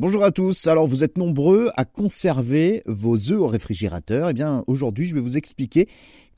Bonjour à tous. Alors vous êtes nombreux à conserver vos œufs au réfrigérateur. Eh bien aujourd'hui je vais vous expliquer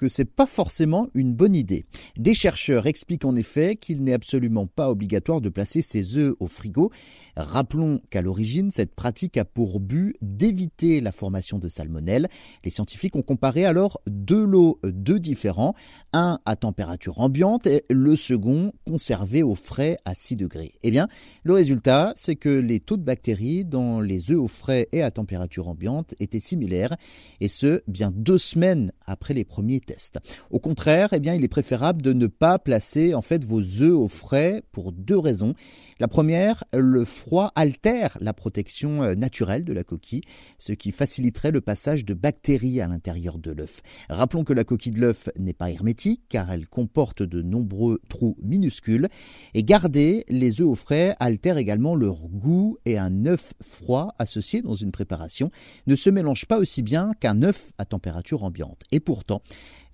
que c'est pas forcément une bonne idée. Des chercheurs expliquent en effet qu'il n'est absolument pas obligatoire de placer ses œufs au frigo. Rappelons qu'à l'origine, cette pratique a pour but d'éviter la formation de salmonelle. Les scientifiques ont comparé alors deux lots, deux différents, un à température ambiante et le second conservé au frais à 6 degrés. Eh bien, le résultat, c'est que les taux de bactéries dans les œufs au frais et à température ambiante étaient similaires, et ce, bien deux semaines après les premiers tests. Au contraire, eh bien, il est préférable de ne pas placer en fait vos œufs au frais pour deux raisons. La première, le froid altère la protection euh, naturelle de la coquille, ce qui faciliterait le passage de bactéries à l'intérieur de l'œuf. Rappelons que la coquille de l'œuf n'est pas hermétique car elle comporte de nombreux trous minuscules et garder les œufs au frais altère également leur goût et un œuf froid associé dans une préparation ne se mélange pas aussi bien qu'un œuf à température ambiante. Pourtant,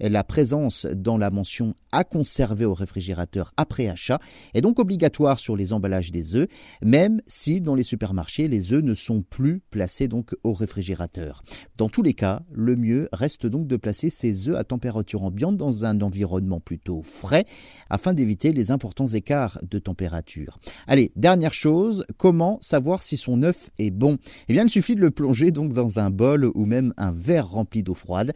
la présence dans la mention à conserver au réfrigérateur après achat est donc obligatoire sur les emballages des œufs, même si dans les supermarchés les œufs ne sont plus placés donc au réfrigérateur. Dans tous les cas, le mieux reste donc de placer ces œufs à température ambiante dans un environnement plutôt frais afin d'éviter les importants écarts de température. Allez, dernière chose, comment savoir si son œuf est bon? Eh bien, il suffit de le plonger donc dans un bol ou même un verre rempli d'eau froide.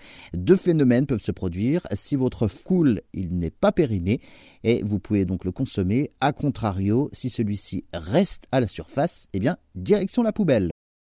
Deux phénomènes peuvent se produire si votre coule il n'est pas périmé et vous pouvez donc le consommer. A contrario, si celui-ci reste à la surface, eh bien direction la poubelle.